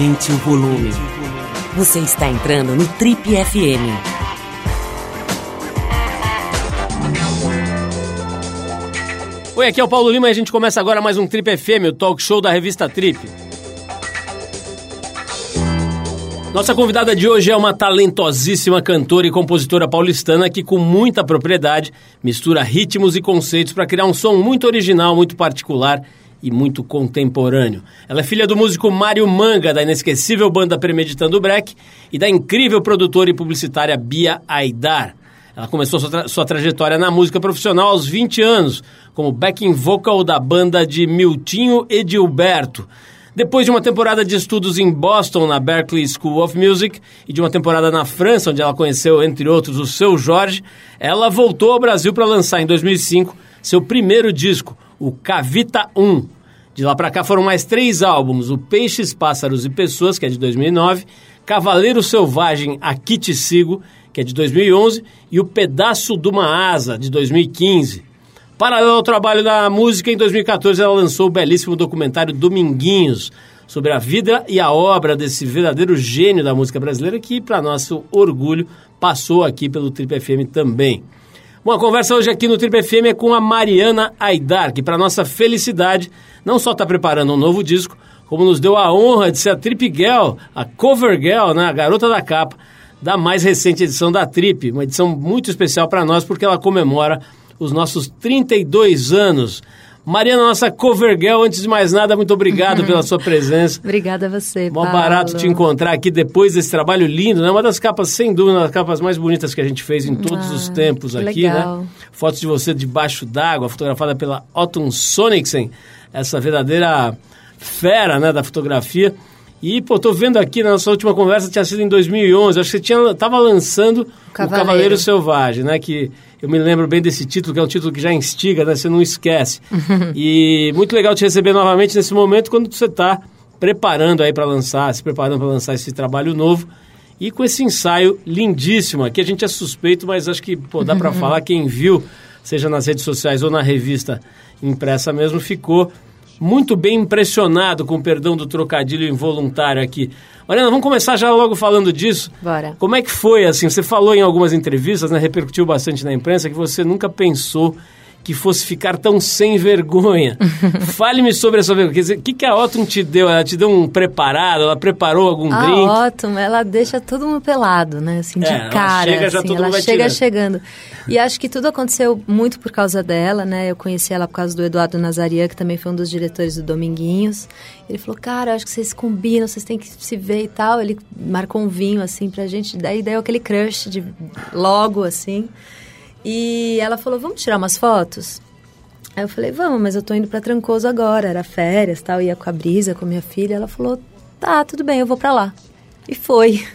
Aumente o volume. Você está entrando no Trip FM. Oi, aqui é o Paulo Lima e a gente começa agora mais um Trip FM, o talk show da revista Trip. Nossa convidada de hoje é uma talentosíssima cantora e compositora paulistana que, com muita propriedade, mistura ritmos e conceitos para criar um som muito original, muito particular e muito contemporâneo. Ela é filha do músico Mário Manga, da inesquecível banda Premeditando Break, e da incrível produtora e publicitária Bia Aidar. Ela começou sua, tra sua trajetória na música profissional aos 20 anos, como backing vocal da banda de Miltinho Edilberto. Depois de uma temporada de estudos em Boston, na Berklee School of Music, e de uma temporada na França, onde ela conheceu, entre outros, o seu Jorge, ela voltou ao Brasil para lançar em 2005 seu primeiro disco, o Cavita 1. De lá para cá foram mais três álbuns: o Peixes, Pássaros e Pessoas, que é de 2009, Cavaleiro Selvagem, Aqui Te Sigo, que é de 2011, e o Pedaço de uma Asa, de 2015. Paralelo ao trabalho da música, em 2014 ela lançou o belíssimo documentário Dominguinhos, sobre a vida e a obra desse verdadeiro gênio da música brasileira, que, para nosso orgulho, passou aqui pelo Trip FM também. Bom, a conversa hoje aqui no Trip FM é com a Mariana Aidar, que, para nossa felicidade, não só está preparando um novo disco, como nos deu a honra de ser a Trip Girl, a Cover Girl, né, a garota da capa, da mais recente edição da Trip. Uma edição muito especial para nós, porque ela comemora os nossos 32 anos. Mariana, nossa cover girl, antes de mais nada, muito obrigado pela sua presença. Obrigada a você, Mó barato te encontrar aqui depois desse trabalho lindo, né? Uma das capas, sem dúvida, uma das capas mais bonitas que a gente fez em todos ah, os tempos aqui, né? legal. né? Fotos de você debaixo d'água, fotografada pela Otton Sonicsen, essa verdadeira fera, né, da fotografia. E, pô, tô vendo aqui na nossa última conversa, tinha sido em 2011, acho que você tinha, tava lançando o Cavaleiro. Cavaleiro Selvagem, né? Que eu me lembro bem desse título, que é um título que já instiga, né? Você não esquece. e muito legal te receber novamente nesse momento, quando você está preparando aí para lançar, se preparando para lançar esse trabalho novo. E com esse ensaio lindíssimo, aqui a gente é suspeito, mas acho que pô, dá para falar, quem viu, seja nas redes sociais ou na revista impressa mesmo, ficou muito bem impressionado, com o perdão do trocadilho involuntário aqui. Mariana, vamos começar já logo falando disso. Bora. Como é que foi, assim, você falou em algumas entrevistas, né, repercutiu bastante na imprensa, que você nunca pensou que fosse ficar tão sem vergonha. Fale-me sobre essa vergonha. O que, que a Otton te deu? Ela te deu um preparado? Ela preparou algum A drink? Otton, ela deixa todo mundo pelado, né? Assim, de É, ela cara. chega, já assim, todo ela mundo vai chega tirando. chegando. E acho que tudo aconteceu muito por causa dela, né? Eu conheci ela por causa do Eduardo Nazarian, que também foi um dos diretores do Dominguinhos. Ele falou, cara, acho que vocês combinam, vocês têm que se ver e tal. Ele marcou um vinho, assim, pra gente. Daí deu aquele crush de logo, assim. E ela falou, vamos tirar umas fotos? Aí eu falei, vamos, mas eu tô indo pra Trancoso agora, era férias tal, ia com a Brisa, com a minha filha. Ela falou, tá, tudo bem, eu vou pra lá. E foi.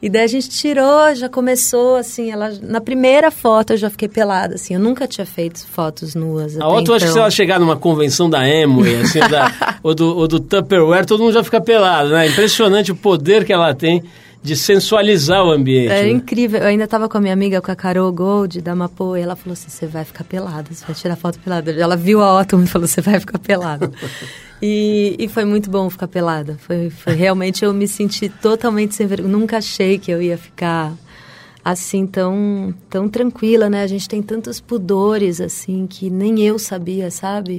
E daí a gente tirou, já começou, assim, ela... Na primeira foto eu já fiquei pelada, assim, eu nunca tinha feito fotos nuas A até Otto, acho que se então. ela chegar numa convenção da Amway, assim, da, ou, do, ou do Tupperware, todo mundo já fica pelado, né? Impressionante o poder que ela tem de sensualizar o ambiente. Era né? incrível. Eu ainda estava com a minha amiga, com a Carol Gold, da Mapo, e ela falou assim, você vai ficar pelada, você vai tirar foto pelada. Ela viu a Otto e falou, você vai ficar pelada. e, e foi muito bom ficar pelada. Foi, foi realmente, eu me senti totalmente sem vergonha. Nunca achei que eu ia ficar assim, tão, tão tranquila, né? A gente tem tantos pudores, assim, que nem eu sabia, sabe?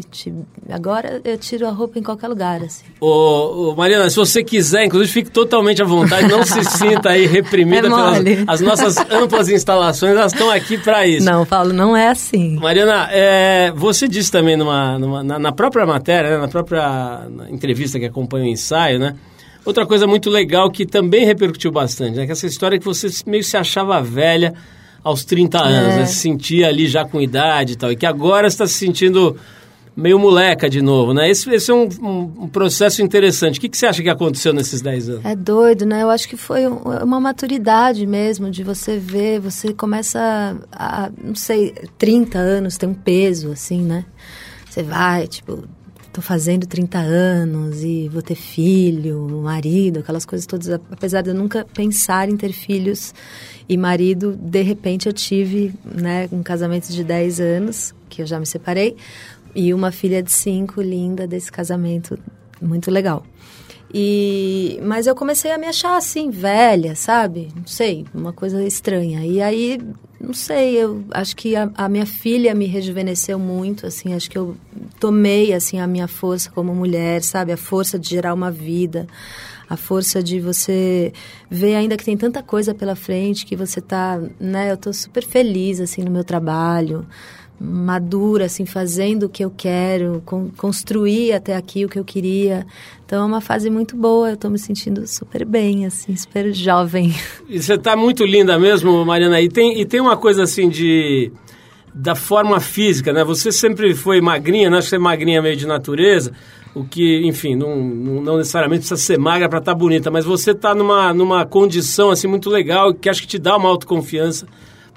Agora eu tiro a roupa em qualquer lugar, assim. Ô, ô, Mariana, se você quiser, inclusive, fique totalmente à vontade, não se sinta aí reprimida É pelas as nossas amplas instalações, elas estão aqui para isso. Não, Paulo, não é assim. Mariana, é, você disse também numa, numa- na, na própria matéria, né, na própria entrevista que acompanha o ensaio, né? Outra coisa muito legal que também repercutiu bastante, né? Que essa história que você meio se achava velha aos 30 anos, É. né? Se sentia ali já com idade e tal. E que agora está se sentindo meio moleca de novo, né? Esse, esse é um, um- um processo interessante. O que, que você acha que aconteceu nesses 10 anos? É doido, né? Eu acho que foi um- uma maturidade mesmo de você ver, você começa a, não sei, 30 anos, tem um peso, assim, né? Você vai, tipo, tô fazendo 30 anos e vou ter filho, marido, aquelas coisas todas. Apesar de eu nunca pensar em ter filhos e marido, de repente eu tive, né, um casamento de 10 anos, que eu já me separei, e uma filha de 5, linda, desse casamento, muito legal. E, mas eu comecei a me achar assim, velha, sabe? Não sei, uma coisa estranha. E aí, não sei, eu acho que a, a, minha filha me rejuvenesceu muito, assim, acho que eu tomei, assim, a minha força como mulher, sabe? A força de gerar uma vida, a força de você ver ainda que tem tanta coisa pela frente, que você tá, né? Eu tô super feliz, assim, no meu trabalho madura, assim, fazendo o que eu quero, con construir até aqui o que eu queria. Então é uma fase muito boa, eu estou me sentindo super bem, assim, super jovem. E você está muito linda mesmo, Mariana. E tem, e tem uma coisa assim de da forma física, né? Você sempre foi magrinha, né? Acho que você é magrinha meio de natureza, o que, enfim, não, não necessariamente precisa ser magra para estar tá bonita, mas você está numa, numa condição assim muito legal que acho que te dá uma autoconfiança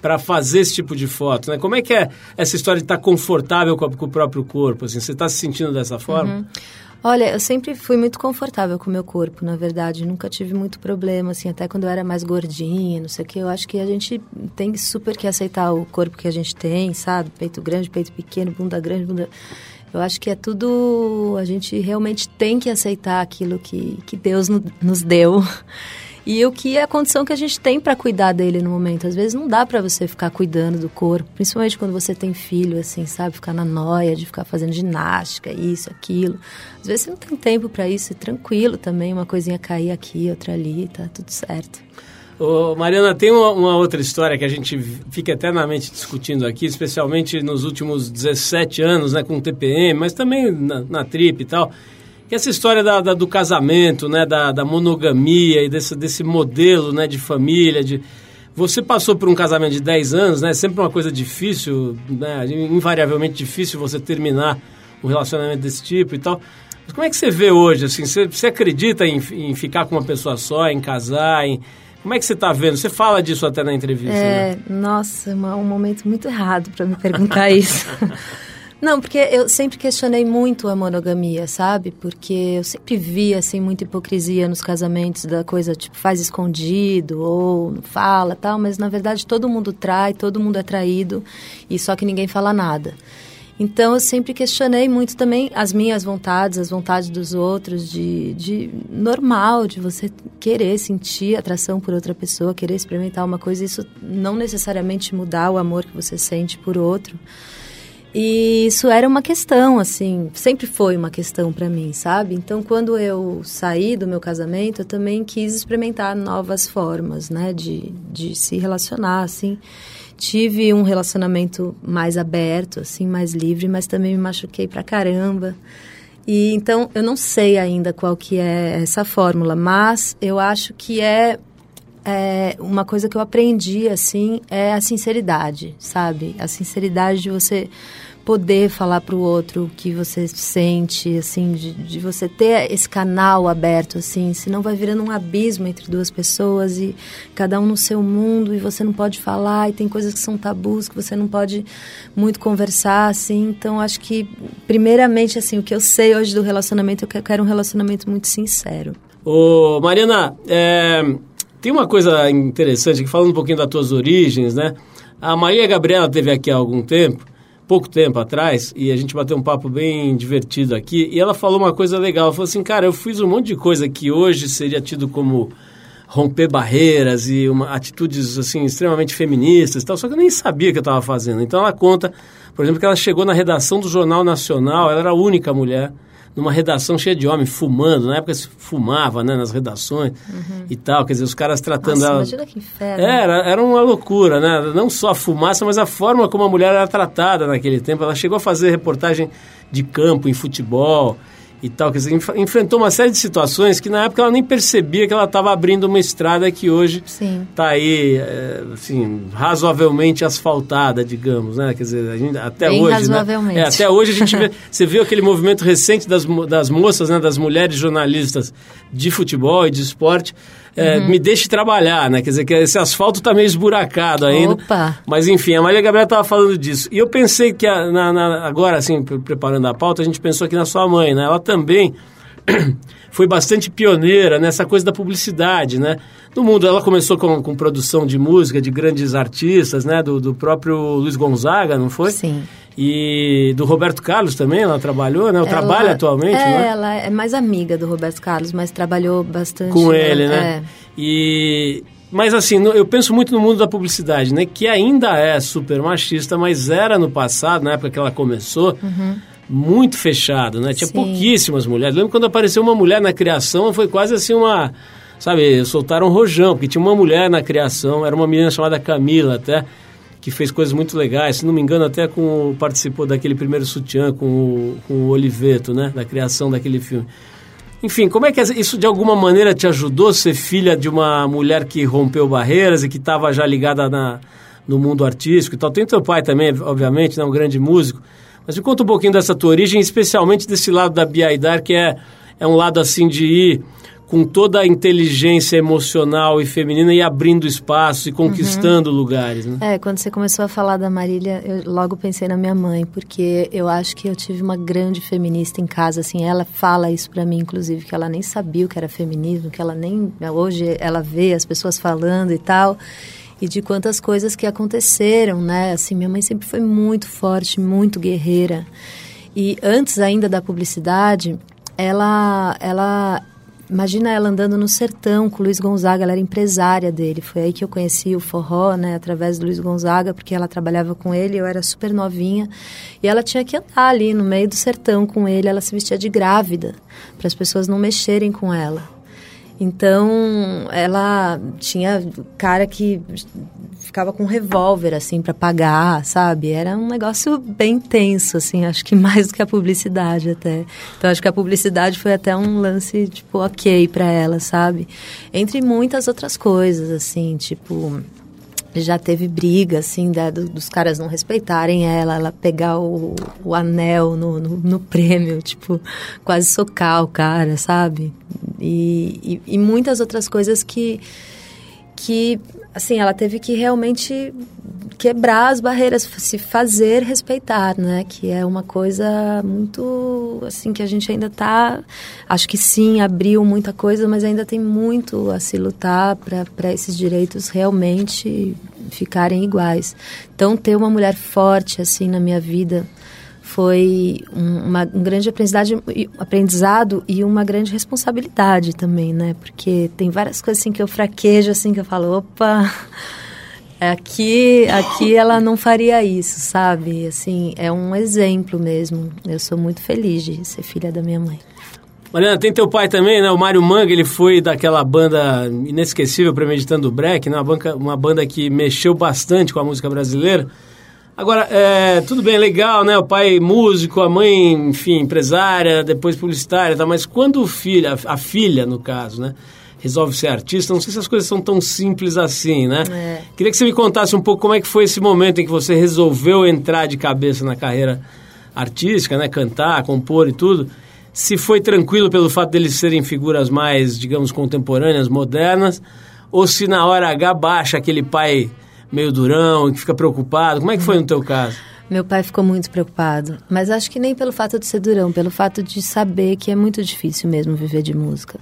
para fazer esse tipo de foto, né? Como é que é essa história de estar tá confortável com, a, com, o próprio corpo? Assim, você está se sentindo dessa forma? Uhum. Olha, eu sempre fui muito confortável com o meu corpo, na verdade. Nunca tive muito problema, assim, até quando eu era mais gordinha, não sei o que. Eu acho que a gente tem super que aceitar o corpo que a gente tem, sabe? Peito grande, peito pequeno, bunda grande, bunda... Eu acho que é tudo... A gente realmente tem que aceitar aquilo que, que Deus no, nos deu e o que é a condição que a gente tem para cuidar dele no momento. Às vezes não dá para você ficar cuidando do corpo, principalmente quando você tem filho, assim, sabe? Ficar na noia de ficar fazendo ginástica, isso, aquilo. Às vezes você não tem tempo para isso, e tranquilo também, uma coisinha cair aqui, outra ali, tá tudo certo. Ô, Mariana, tem uma, uma, outra história que a gente fica eternamente discutindo aqui, especialmente nos últimos 17 anos, né, com o TPM, mas também na, na TRIP e tal, que essa história da, da, do casamento, né, da, da monogamia e desse, desse modelo né, de família, de... Você passou por um casamento de 10 anos, né? Sempre uma coisa difícil, né? Invariavelmente difícil você terminar um relacionamento desse tipo e tal. Mas como é que você vê hoje, assim? Você, você acredita em, em ficar com uma pessoa só, em casar, em... Como é que você está vendo? Você fala disso até na entrevista, é, né? Nossa, um momento muito errado para me perguntar isso. Não, porque eu sempre questionei muito a monogamia, sabe? Porque eu sempre vi, assim, muita hipocrisia nos casamentos, da coisa, tipo, faz escondido ou não fala tal, mas na verdade todo mundo trai, todo mundo é traído e só que ninguém fala nada. Então eu sempre questionei muito também as minhas vontades, as vontades dos outros, de, de normal, de você querer sentir atração por outra pessoa, querer experimentar uma coisa, isso não necessariamente mudar o amor que você sente por outro. E isso era uma questão, assim, sempre foi uma questão para mim, sabe? Então, quando eu saí do meu casamento, eu também quis experimentar novas formas, né, de, de se relacionar, assim. Tive um relacionamento mais aberto, assim, mais livre, mas também me machuquei pra caramba. E então, eu não sei ainda qual que é essa fórmula, mas eu acho que é é, uma coisa que eu aprendi, assim, é a sinceridade, sabe? A sinceridade de você poder falar para o outro o que você sente, assim, de, de, você ter esse canal aberto, assim, senão vai virando um abismo entre duas pessoas e cada um no seu mundo e você não pode falar e tem coisas que são tabus que você não pode muito conversar, assim, então acho que, primeiramente, assim, o que eu sei hoje do relacionamento, eu quero um relacionamento muito sincero. Ô, Mariana, é tem uma coisa interessante, que falando um pouquinho das tuas origens, né? A Maria Gabriela teve aqui há algum tempo, pouco tempo atrás, e a gente bateu um papo bem divertido aqui, e ela falou uma coisa legal, ela falou assim, cara, eu fiz um monte de coisa que hoje seria tido como romper barreiras e uma, atitudes assim extremamente feministas e tal, só que eu nem sabia que eu estava fazendo. Então ela conta, por exemplo, que ela chegou na redação do Jornal Nacional, ela era a única mulher numa redação cheia de homens fumando. Na época se fumava, né, nas redações uhum. e tal. Quer dizer, os caras tratando Nossa, ela. Imagina que inferno. Era, era uma loucura, né? Não só a fumaça, mas a forma como a mulher era tratada naquele tempo. Ela chegou a fazer reportagem de campo em futebol e tal. Quer dizer, enf enfrentou uma série de situações que na época ela nem percebia que ela estava abrindo uma estrada que hoje está aí, é, assim, razoavelmente asfaltada, digamos, né? Quer dizer, gente, até Bem hoje, razoavelmente. Né? É, até hoje a gente vê, você viu aquele movimento recente das, das moças, né? Das mulheres jornalistas de futebol e de esporte, é, uhum. me deixe trabalhar, né? Quer dizer, que esse asfalto está meio esburacado ainda. Opa. Mas enfim, a Maria Gabriela estava falando disso. E eu pensei que a, na, na, agora, assim, preparando a pauta, a gente pensou aqui na sua mãe, né? Ela também foi bastante pioneira nessa coisa da publicidade, né? No mundo, ela começou com, com produção de música de grandes artistas, né? Do, do próprio Luiz Gonzaga, não foi? Sim. E do Roberto Carlos também, ela trabalhou, né? Ela- trabalha atualmente, é, não é? ela é mais amiga do Roberto Carlos, mas trabalhou bastante. Com ele, né? É. E mas assim, eu penso muito no mundo da publicidade, né? Que ainda é super machista, mas era no passado, na época que ela começou, muito fechado, né? Tinha Uhum. Sim. pouquíssimas mulheres. Lembro quando apareceu uma mulher na criação, foi quase assim uma, sabe, soltaram um rojão, porque tinha uma mulher na criação, era uma menina chamada Camila até, que fez coisas muito legais. Se não me engano, até com participou daquele primeiro sutiã com o, com o Oliveto, né? Da criação daquele filme. Enfim, como é que isso de alguma maneira te ajudou a ser filha de uma mulher que rompeu barreiras e que estava já ligada na, no mundo artístico e tal? Tem teu pai também, obviamente, né, um grande músico. Mas me conta um pouquinho dessa tua origem, especialmente desse lado da Bia Aidar, que é, é um lado assim de ir com toda a inteligência emocional e feminina e abrindo espaço e conquistando lugares, né? É, quando você começou a falar da Marília, eu logo pensei na minha mãe, porque eu acho que eu tive uma grande feminista em casa, assim, ela fala isso pra mim, inclusive, que ela nem sabia o que era feminismo, que ela nem, hoje ela vê as pessoas falando e tal, e de quantas coisas que aconteceram, né, assim, minha mãe sempre foi muito forte, muito guerreira, e antes ainda da publicidade, ela, ela Imagina ela andando no sertão com o Luiz Gonzaga, ela era empresária dele. Foi aí que eu conheci o forró, né, através do Luiz Gonzaga, porque ela trabalhava com ele, eu era super novinha. E ela tinha que andar ali no meio do sertão com ele, ela se vestia de grávida, para as pessoas não mexerem com ela. Então, ela tinha cara que ficava com um revólver, assim, para pagar, sabe? Era um negócio bem tenso, assim, acho que mais do que a publicidade até. Então, acho que a publicidade foi até um lance, tipo, ok para ela, sabe? Entre muitas outras coisas, assim, tipo já teve briga, assim, da, do, dos caras não respeitarem ela, ela pegar o, o anel no, no, no, prêmio, tipo, quase socar o cara, sabe? E, e, e, muitas outras coisas que, que, assim, ela teve que realmente quebrar as barreiras, se fazer respeitar, né? Que é uma coisa muito, assim, que a gente ainda tá... Acho que sim, abriu muita coisa, mas ainda tem muito a se lutar para esses direitos realmente ficarem iguais. Então, ter uma mulher forte, assim, na minha vida foi um, uma, um grande aprendizado, aprendizado e uma grande responsabilidade também, né? Porque tem várias coisas, assim, que eu fraquejo, assim, que eu falo, opa... Aqui, aqui ela não faria isso, sabe? Assim, é um exemplo mesmo. Eu sou muito feliz de ser filha da minha mãe. Mariana, tem teu pai também, né? O Mário Manga, ele foi daquela banda inesquecível Premeditando o Break, né? Uma, banca, uma banda que mexeu bastante com a música brasileira. Agora, é, tudo bem, legal, né? O pai músico, a mãe, enfim, empresária, depois publicitária, tá? mas quando o filho, a, a filha, no caso, né? resolve ser artista, não sei se as coisas são tão simples assim, né? É. Queria que você me contasse um pouco como é que foi esse momento em que você resolveu entrar de cabeça na carreira artística, né? Cantar, compor e tudo. Se foi tranquilo pelo fato deles serem figuras mais, digamos, contemporâneas, modernas, ou se na hora H baixa aquele pai meio durão, que fica preocupado. Como é que foi no teu caso? Meu pai ficou muito preocupado, mas acho que nem pelo fato de ser durão, pelo fato de saber que é muito difícil mesmo viver de música.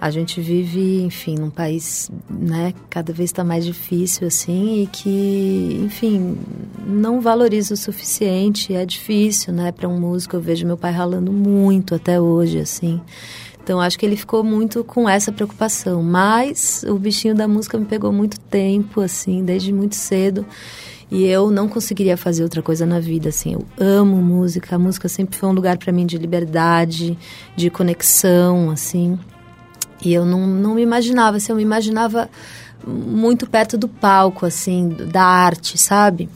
A gente vive, enfim, num país, né, cada vez está mais difícil, assim, e que, enfim, não valoriza o suficiente, é difícil, né, para um músico. Eu vejo meu pai ralando muito até hoje, assim. Então, acho que ele ficou muito com essa preocupação. Mas o bichinho da música me pegou muito tempo, assim, desde muito cedo. E eu não conseguiria fazer outra coisa na vida, assim. Eu amo música. A música sempre foi um lugar para mim de liberdade, de conexão, assim. E eu não, não me imaginava, assim, eu me imaginava muito perto do palco, assim, da arte, sabe?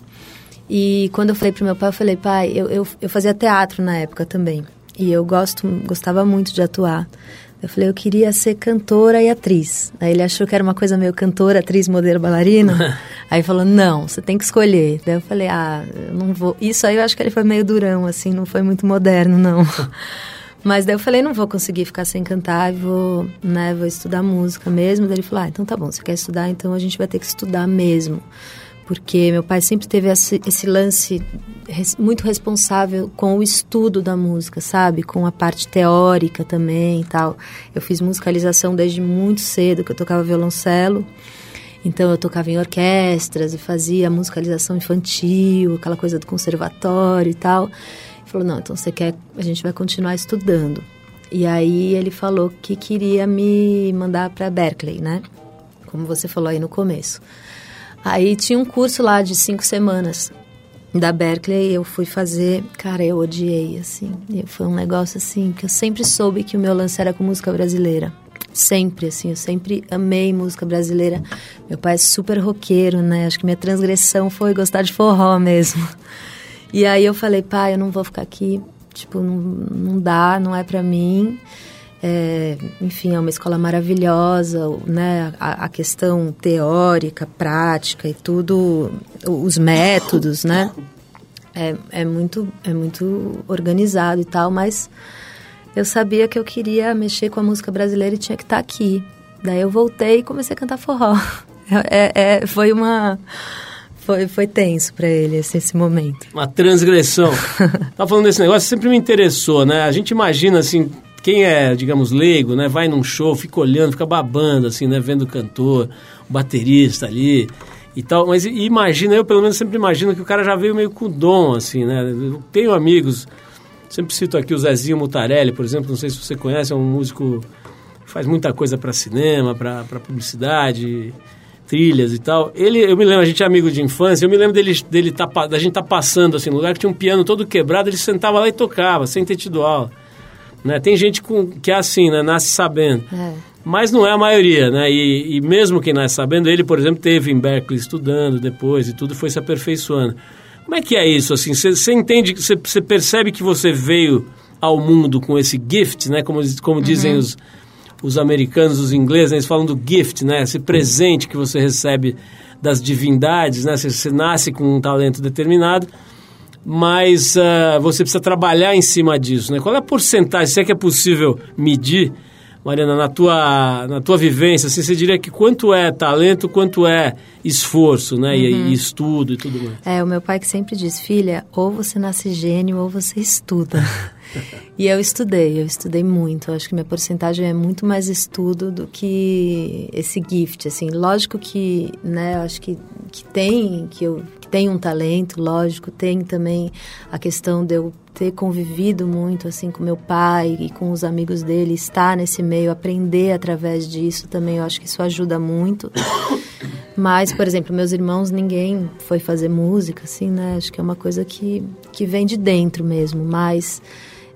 E quando eu falei pro meu pai, eu falei, pai, eu, eu, eu fazia teatro na época também. E eu gosto, gostava muito de atuar. Eu falei, eu queria ser cantora e atriz. Aí ele achou que era uma coisa meio cantora, atriz, modelo, bailarina. aí falou, não, você tem que escolher. Daí eu falei, ah, eu não vou. Isso aí eu acho que ele foi meio durão, assim, não foi muito moderno, não. Mas daí eu falei, não vou conseguir ficar sem cantar, vou, né, vou estudar música mesmo. Daí ele falou, ah, então tá bom, você quer estudar, então a gente vai ter que estudar mesmo. Porque meu pai sempre teve esse, esse lance res, muito responsável com o estudo da música, sabe? Com a parte teórica também e tal. Eu fiz musicalização desde muito cedo, que eu tocava violoncelo. Então eu tocava em orquestras e fazia musicalização infantil, aquela coisa do conservatório e tal. Ele falou: "Não, então você quer, a gente vai continuar estudando". E aí ele falou que queria me mandar para Berkeley, né? Como você falou aí no começo. Aí tinha um curso lá de cinco semanas da Berkeley, eu fui fazer, cara, eu odiei, assim. Foi um negócio assim, que eu sempre soube que o meu lance era com música brasileira. Sempre, assim, eu sempre amei música brasileira. Meu pai é super roqueiro, né? Acho que minha transgressão foi gostar de forró mesmo. E aí eu falei, pai, eu não vou ficar aqui, tipo, não, não dá, não é para mim. É, enfim, é uma escola maravilhosa, né? A, a, questão teórica, prática e tudo, os métodos, né? É, é, muito, é muito organizado e tal, mas eu sabia que eu queria mexer com a música brasileira e tinha que estar aqui. Daí eu voltei e comecei a cantar forró. É, é, foi uma... Foi, foi tenso para ele esse, esse, momento. Uma transgressão. tá falando desse negócio, sempre me interessou, né? A gente imagina, assim, quem é, digamos, leigo, né, vai num show, fica olhando, fica babando, assim, né, vendo o cantor, o baterista ali e tal. Mas imagina, eu pelo menos sempre imagino que o cara já veio meio com dom, assim, né? Eu tenho amigos, sempre cito aqui o Zezinho Mutarelli, por exemplo, não sei se você conhece, é um músico que faz muita coisa para cinema, para publicidade, trilhas e tal. Ele, eu me lembro, a gente é amigo de infância, eu me lembro dele, dele tá, da gente tá passando, assim, no lugar que tinha um piano todo quebrado, ele sentava lá e tocava, sem ter tido aula. Né? Tem gente com, que é assim, né? nasce sabendo. É. Mas não é a maioria, né? E, e, mesmo quem nasce sabendo, ele, por exemplo, teve em Berkeley estudando depois e tudo, foi se aperfeiçoando. Como é que é isso, assim? Você entende, você percebe que você veio ao mundo com esse gift, né? Como, como uhum. dizem os, os americanos, os ingleses, né? eles falam do gift, né? Esse presente que você recebe das divindades, né? Você nasce com um talento determinado mas uh, você precisa trabalhar em cima disso, né? Qual é a porcentagem, se é que é possível medir, Mariana, na tua, na tua vivência, assim, você diria que quanto é talento, quanto é esforço, né? Uhum. E, e, estudo e tudo mais. É, o meu pai que sempre diz, filha, ou você nasce gênio ou você estuda. e eu estudei, eu estudei muito. Eu acho que minha porcentagem é muito mais estudo do que esse gift, assim. Lógico que, né, eu acho que, que tem, que eu tem um talento, lógico, tem também a questão de eu ter convivido muito assim com meu pai e com os amigos dele, estar nesse meio, aprender através disso também, eu acho que isso ajuda muito. Mas, por exemplo, meus irmãos, ninguém foi fazer música, assim, né? Acho que é uma coisa que, que vem de dentro mesmo, mas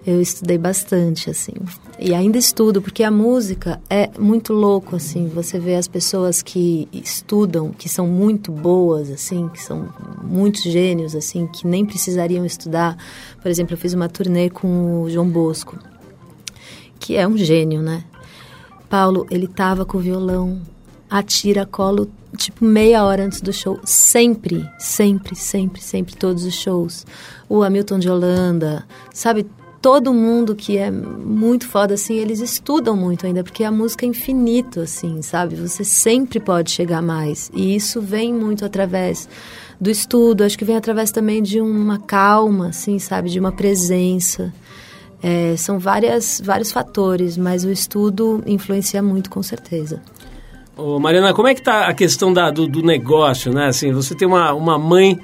eu estudei bastante, assim. E ainda estudo, porque a música é muito louco, assim. Você vê as pessoas que estudam, que são muito boas, assim, que são muitos gênios, assim, que nem precisariam estudar. Por exemplo, eu fiz uma turnê com o João Bosco, que é um gênio, né? Paulo, ele tava com o violão a tira-colo, tipo, meia hora antes do show. Sempre, sempre, sempre, sempre, todos os shows. O Hamilton de Holanda, sabe? Todo mundo que é muito foda, assim, eles estudam muito ainda, porque a música é infinito, assim, sabe? Você sempre pode chegar mais. E isso vem muito através do estudo, acho que vem através também de uma calma, assim, sabe? De uma presença. É, são várias, vários fatores, mas o estudo influencia muito, com certeza. Ô, Mariana, como é que tá a questão da, do, do negócio, né? Assim, você tem uma, uma mãe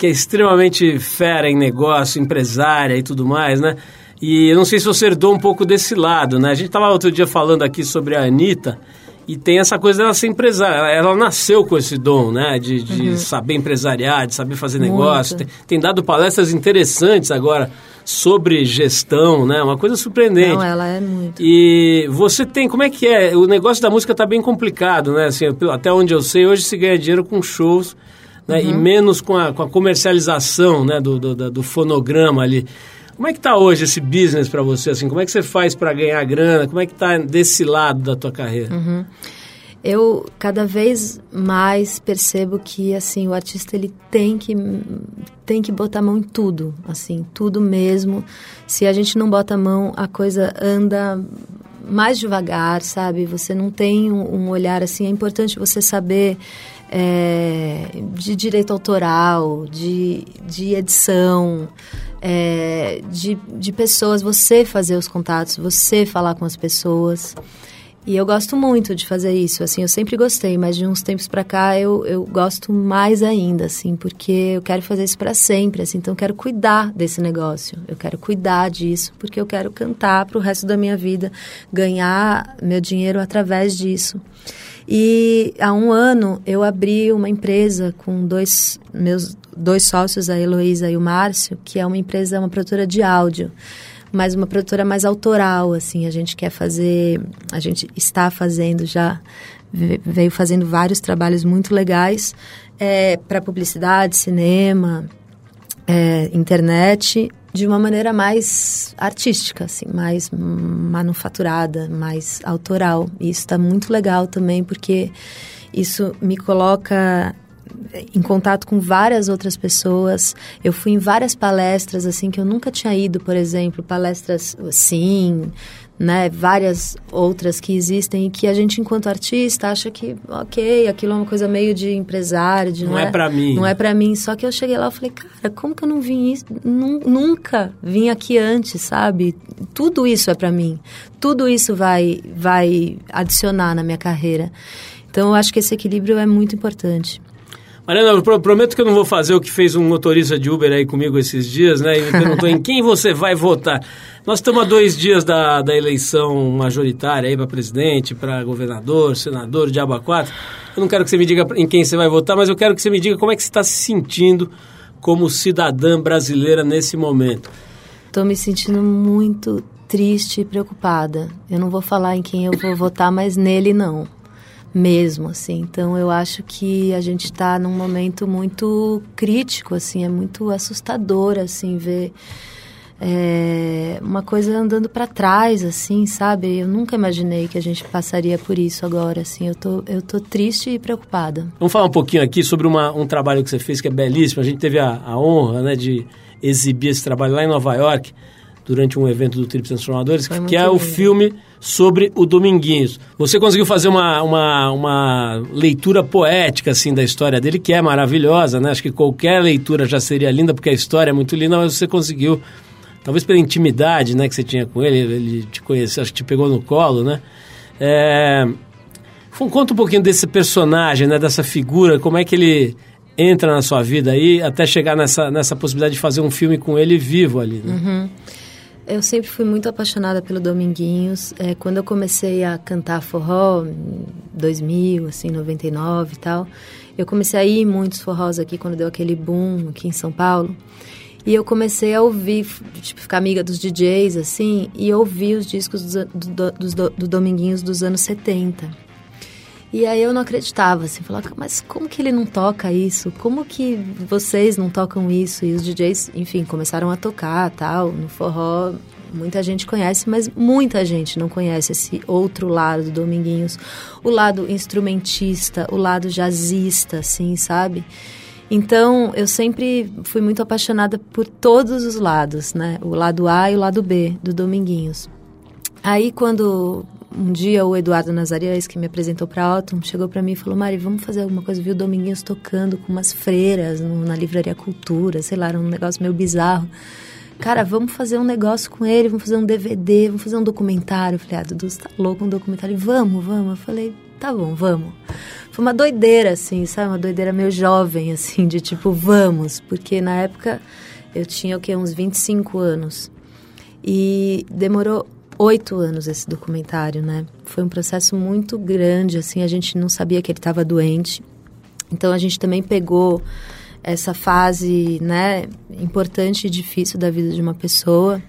que é extremamente fera em negócio, empresária e tudo mais, né? E eu não sei se você herdou um pouco desse lado, né? A gente estava outro dia falando aqui sobre a Anitta e tem essa coisa dela ser empresária. Ela, ela nasceu com esse dom, né? De, de uhum. saber empresariar, de saber fazer negócio. Tem, tem, dado palestras interessantes agora sobre gestão, né? Uma coisa surpreendente. Não, ela é muito. E você tem, como é que é? O negócio da música está bem complicado, né? Assim, até onde eu sei, hoje se ganha dinheiro com shows né? Uhum. e menos com a, com a comercialização né? do, do, do fonograma ali. Como é que está hoje esse business para você? Assim, como é que você faz para ganhar grana? Como é que está desse lado da tua carreira? Uhum. Eu cada vez mais percebo que assim o artista ele tem que tem que botar a mão em tudo, assim tudo mesmo. Se a gente não bota a mão, a coisa anda mais devagar, sabe? Você não tem um, um olhar assim. É importante você saber é, de direito autoral, de, de edição, é, de, de pessoas, você fazer os contatos, você falar com as pessoas. E eu gosto muito de fazer isso, assim, eu sempre gostei, mas de uns tempos para cá eu, eu gosto mais ainda, assim, porque eu quero fazer isso para sempre, assim, então eu quero cuidar desse negócio, eu quero cuidar disso, porque eu quero cantar para o resto da minha vida, ganhar meu dinheiro através disso. E há um ano eu abri uma empresa com dois meus dois sócios, a Heloísa e o Márcio, que é uma empresa, uma produtora de áudio mas uma produtora mais autoral, assim, a gente quer fazer, a gente está fazendo já, veio fazendo vários trabalhos muito legais é, para publicidade, cinema, é, internet, de uma maneira mais artística, assim, mais manufaturada, mais autoral. E isso está muito legal também, porque isso me coloca em contato com várias outras pessoas. Eu fui em várias palestras assim que eu nunca tinha ido, por exemplo, palestras sim, né, várias outras que existem e que a gente enquanto artista acha que OK, aquilo é uma coisa meio de empresário, de não, não é, é para mim. Não é para mim, só que eu cheguei lá e falei, cara, como que eu não vim isso? Nunca vim aqui antes, sabe? Tudo isso é para mim. Tudo isso vai vai adicionar na minha carreira. Então eu acho que esse equilíbrio é muito importante. Mariana, eu prometo que eu não vou fazer o que fez um motorista de Uber aí comigo esses dias, né? E me perguntou em quem você vai votar. Nós estamos a dois dias da, da eleição majoritária aí para presidente, para governador, senador, diabo a quatro. Eu não quero que você me diga em quem você vai votar, mas eu quero que você me diga como é que você está se sentindo como cidadã brasileira nesse momento. Estou me sentindo muito triste e preocupada. Eu não vou falar em quem eu vou votar, mas nele não mesmo, assim. Então eu acho que a gente está num momento muito crítico, assim, é muito assustador, assim, ver é, uma coisa andando para trás, assim, sabe? Eu nunca imaginei que a gente passaria por isso agora, assim. Eu tô, eu tô triste e preocupada. Vamos falar um pouquinho aqui sobre uma, um trabalho que você fez que é belíssimo. A gente teve a, a honra, né, de exibir esse trabalho lá em Nova York durante um evento do Trip Transformadores, que é lindo. o filme sobre o Dominguinhos. Você conseguiu fazer uma, uma, uma leitura poética, assim, da história dele, que é maravilhosa, né? Acho que qualquer leitura já seria linda, porque a história é muito linda, mas você conseguiu, talvez pela intimidade, né, que você tinha com ele, ele te conheceu, acho que te pegou no colo, né? É... Conta um pouquinho desse personagem, né, dessa figura, como é que ele entra na sua vida aí, até chegar nessa, nessa possibilidade de fazer um filme com ele vivo ali, né? Uhum. Eu sempre fui muito apaixonada pelo Dominguinhos. É, quando eu comecei a cantar forró, em 2000, assim, 99 e tal, eu comecei a ir muitos forrós aqui quando deu aquele boom aqui em São Paulo. E eu comecei a ouvir, tipo, ficar amiga dos DJs, assim, e ouvir os discos do, do, do, do Dominguinhos dos anos 70. E aí eu não acreditava, assim, falava, mas como que ele não toca isso? Como que vocês não tocam isso? E os DJs, enfim, começaram a tocar, tal, no forró. Muita gente conhece, mas muita gente não conhece esse outro lado do Dominguinhos. O lado instrumentista, o lado jazzista, assim, sabe? Então, eu sempre fui muito apaixonada por todos os lados, né? O lado A e o lado B do Dominguinhos. Aí, quando um dia o Eduardo Nazarias, que me apresentou para Autumn, chegou para mim e falou: Mari, vamos fazer alguma coisa. Viu o Dominguinhos tocando com umas freiras no, na Livraria Cultura, sei lá, era um negócio meio bizarro. Cara, vamos fazer um negócio com ele, vamos fazer um DVD, vamos fazer um documentário. Eu falei: Ah, Dudu, você tá louco, um documentário? Vamos, vamos. Eu falei: Tá bom, vamos. Foi uma doideira, assim, sabe? Uma doideira meio jovem, assim, de tipo, vamos. Porque na época eu tinha o quê? Uns 25 anos. E demorou oito anos esse documentário, né? Foi um processo muito grande, assim, a gente não sabia que ele estava doente. Então a gente também pegou essa fase, né, importante e difícil da vida de uma pessoa.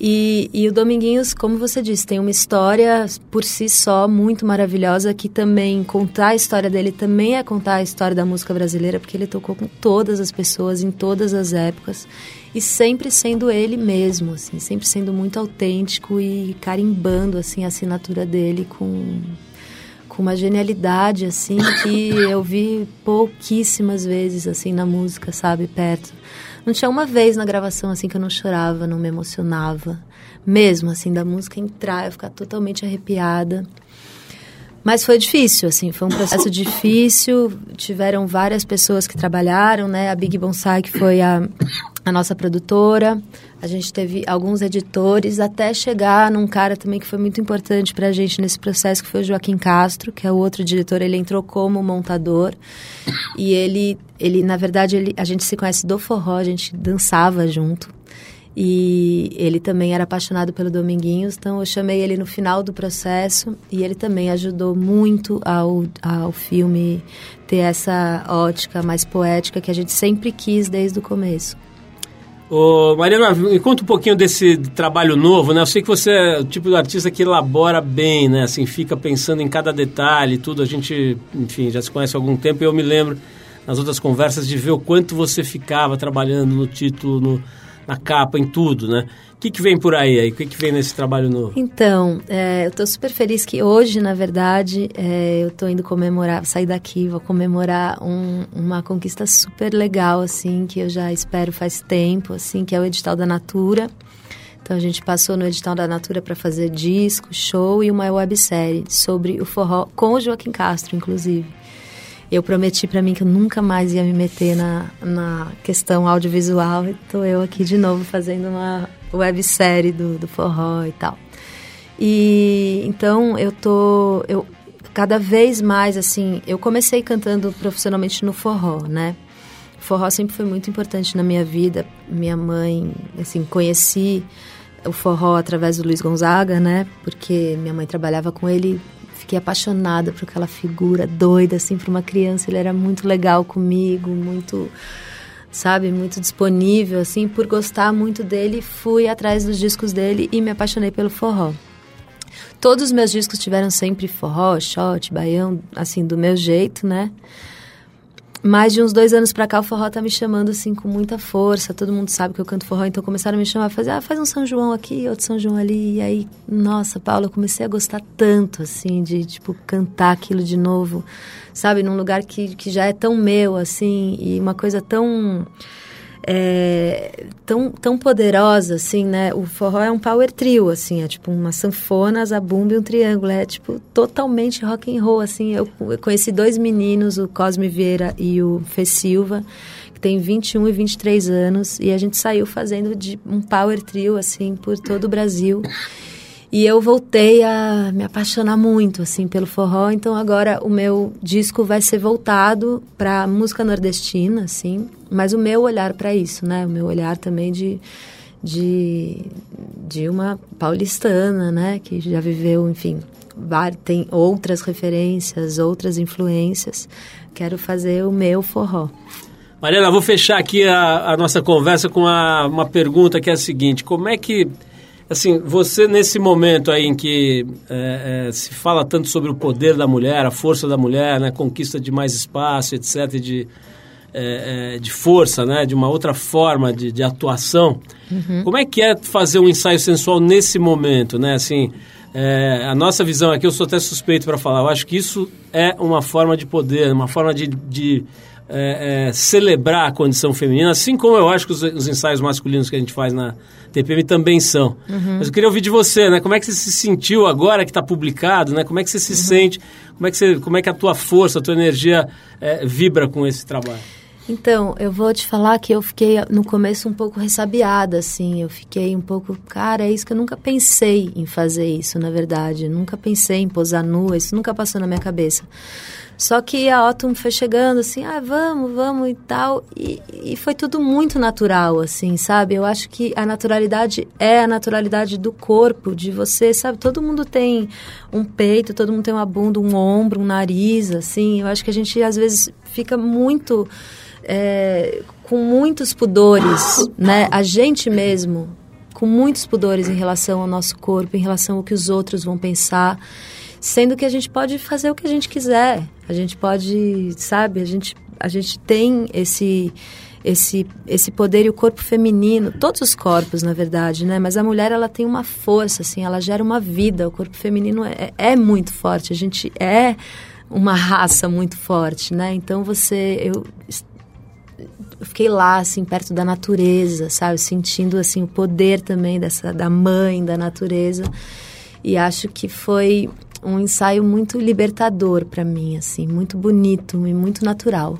E, e, o Dominguinhos, como você disse, tem uma história por si só muito maravilhosa que também contar a história dele também é contar a história da música brasileira, porque ele tocou com todas as pessoas em todas as épocas e sempre sendo ele mesmo, assim, sempre sendo muito autêntico e carimbando assim a assinatura dele com com uma genialidade assim que eu vi pouquíssimas vezes assim na música, sabe, perto. Não tinha uma vez na gravação assim que eu não chorava, não me emocionava, mesmo assim da música entrar, eu ficar totalmente arrepiada. Mas foi difícil, assim, foi um processo difícil. Tiveram várias pessoas que trabalharam, né? A Big Bonsai, que foi a, a nossa produtora, a gente teve alguns editores, até chegar num cara também que foi muito importante para a gente nesse processo, que foi o Joaquim Castro, que é o outro diretor. Ele entrou como montador e ele, ele na verdade, ele, a gente se conhece do forró, a gente dançava junto. E ele também era apaixonado pelo Dominguinhos, então eu chamei ele no final do processo e ele também ajudou muito ao, ao filme ter essa ótica mais poética que a gente sempre quis desde o começo. Ô, Mariana, me conta um pouquinho desse trabalho novo, né? Eu sei que você é o tipo de artista que elabora bem, né? Assim, fica pensando em cada detalhe, tudo. A gente, enfim, já se conhece há algum tempo e eu me lembro nas outras conversas de ver o quanto você ficava trabalhando no título, no, na capa, em tudo, né? O que, que vem por aí? aí? O que, que vem nesse trabalho novo? Então, é, eu estou super feliz que hoje, na verdade, é, eu estou indo comemorar, sair daqui, vou comemorar um, uma conquista super legal, assim, que eu já espero faz tempo, assim, que é o edital da Natura. Então a gente passou no edital da Natura para fazer disco, show e uma websérie sobre o forró com o Joaquim Castro, inclusive. Eu prometi para mim que eu nunca mais ia me meter na, na questão audiovisual. Estou eu aqui de novo fazendo uma websérie do, do forró e tal. E então eu tô. Eu, cada vez mais, assim, eu comecei cantando profissionalmente no forró, né? O forró sempre foi muito importante na minha vida. Minha mãe, assim, conheci o forró através do Luiz Gonzaga, né? Porque minha mãe trabalhava com ele fiquei apaixonada por aquela figura doida, assim, para uma criança. Ele era muito legal comigo, muito, sabe, muito disponível, assim. Por gostar muito dele, fui atrás dos discos dele e me apaixonei pelo forró. Todos os meus discos tiveram sempre forró, shot, baião, assim, do meu jeito, né? Mais de uns dois anos pra cá, o forró tá me chamando, assim, com muita força. Todo mundo sabe que eu canto forró, então começaram a me chamar, fazer, ah, faz um São João aqui, outro São João ali. E aí, nossa, Paula, eu comecei a gostar tanto, assim, de, tipo, cantar aquilo de novo, sabe? Num lugar que, que já é tão meu, assim, e uma coisa tão é, tão, tão poderosa, assim, né? O forró é um power trio, assim, é tipo uma sanfona, zabumba e um triângulo. É, tipo, totalmente rock and roll, assim. Eu, eu conheci dois meninos, o Cosme Vieira e o Fê Silva, que tem 21 e 23 anos, e a gente saiu fazendo de um power trio, assim, por todo o Brasil. E eu voltei a me apaixonar muito, assim, pelo forró. Então agora o meu disco vai ser voltado para música nordestina, assim. Mas o meu olhar para isso, né? O meu olhar também de, de, de uma paulistana, né? Que já viveu, enfim, tem outras referências, outras influências. Quero fazer o meu forró. Mariana, vou fechar aqui a, a nossa conversa com a, uma pergunta que é a seguinte: como é que Assim, você nesse momento aí em que é, é, se fala tanto sobre o poder da mulher, a força da mulher, né, conquista de mais espaço, etc., de, é, é, de força, né, de uma outra forma de, de atuação, uhum. como é que é fazer um ensaio sensual nesse momento, né? Assim, é, a nossa visão aqui, eu sou até suspeito para falar, eu acho que isso é uma forma de poder, uma forma de, de é, é, celebrar a condição feminina, assim como eu acho que os, os, ensaios masculinos que a gente faz na TPM também são. Uhum. Mas eu queria ouvir de você, né? Como é que você se sentiu agora que está publicado, né? Como é que você se uhum. sente? Como é que, você, como é que a tua força, a tua energia é, vibra com esse trabalho? Então, eu vou te falar que eu fiquei no começo um pouco ressabiada, assim. Eu fiquei um pouco, cara, é isso que eu nunca pensei em fazer isso, na verdade. Eu nunca pensei em posar nua, isso nunca passou na minha cabeça. Só que a Autumn foi chegando assim, ah, vamos, vamos e tal. E, e foi tudo muito natural, assim, sabe? Eu acho que a naturalidade é a naturalidade do corpo, de você, sabe? Todo mundo tem um peito, todo mundo tem uma bunda, um ombro, um nariz, assim. Eu acho que a gente às vezes fica muito. É, com muitos pudores, né? A gente mesmo, com muitos pudores em relação ao nosso corpo, em relação ao que os outros vão pensar sendo que a gente pode fazer o que a gente quiser. A gente pode, sabe, a gente, a gente tem esse esse esse poder e o corpo feminino, todos os corpos, na verdade, né? Mas a mulher ela tem uma força, assim, ela gera uma vida. O corpo feminino é, é muito forte. A gente é uma raça muito forte, né? Então você eu fiquei lá assim perto da natureza, sabe, sentindo assim o poder também dessa da mãe da natureza. E acho que foi um ensaio muito libertador para mim, assim, muito bonito e muito natural.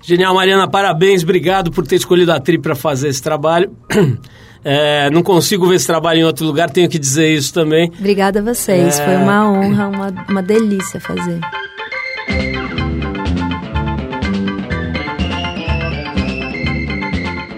Genial, Mariana, parabéns, obrigado por ter escolhido a Tri para fazer esse trabalho. É, não consigo ver esse trabalho em outro lugar, tenho que dizer isso também. Obrigada a vocês, é... foi uma honra, uma, uma delícia fazer.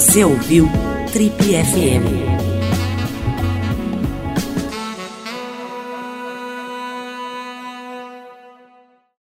Você ouviu Trip FM.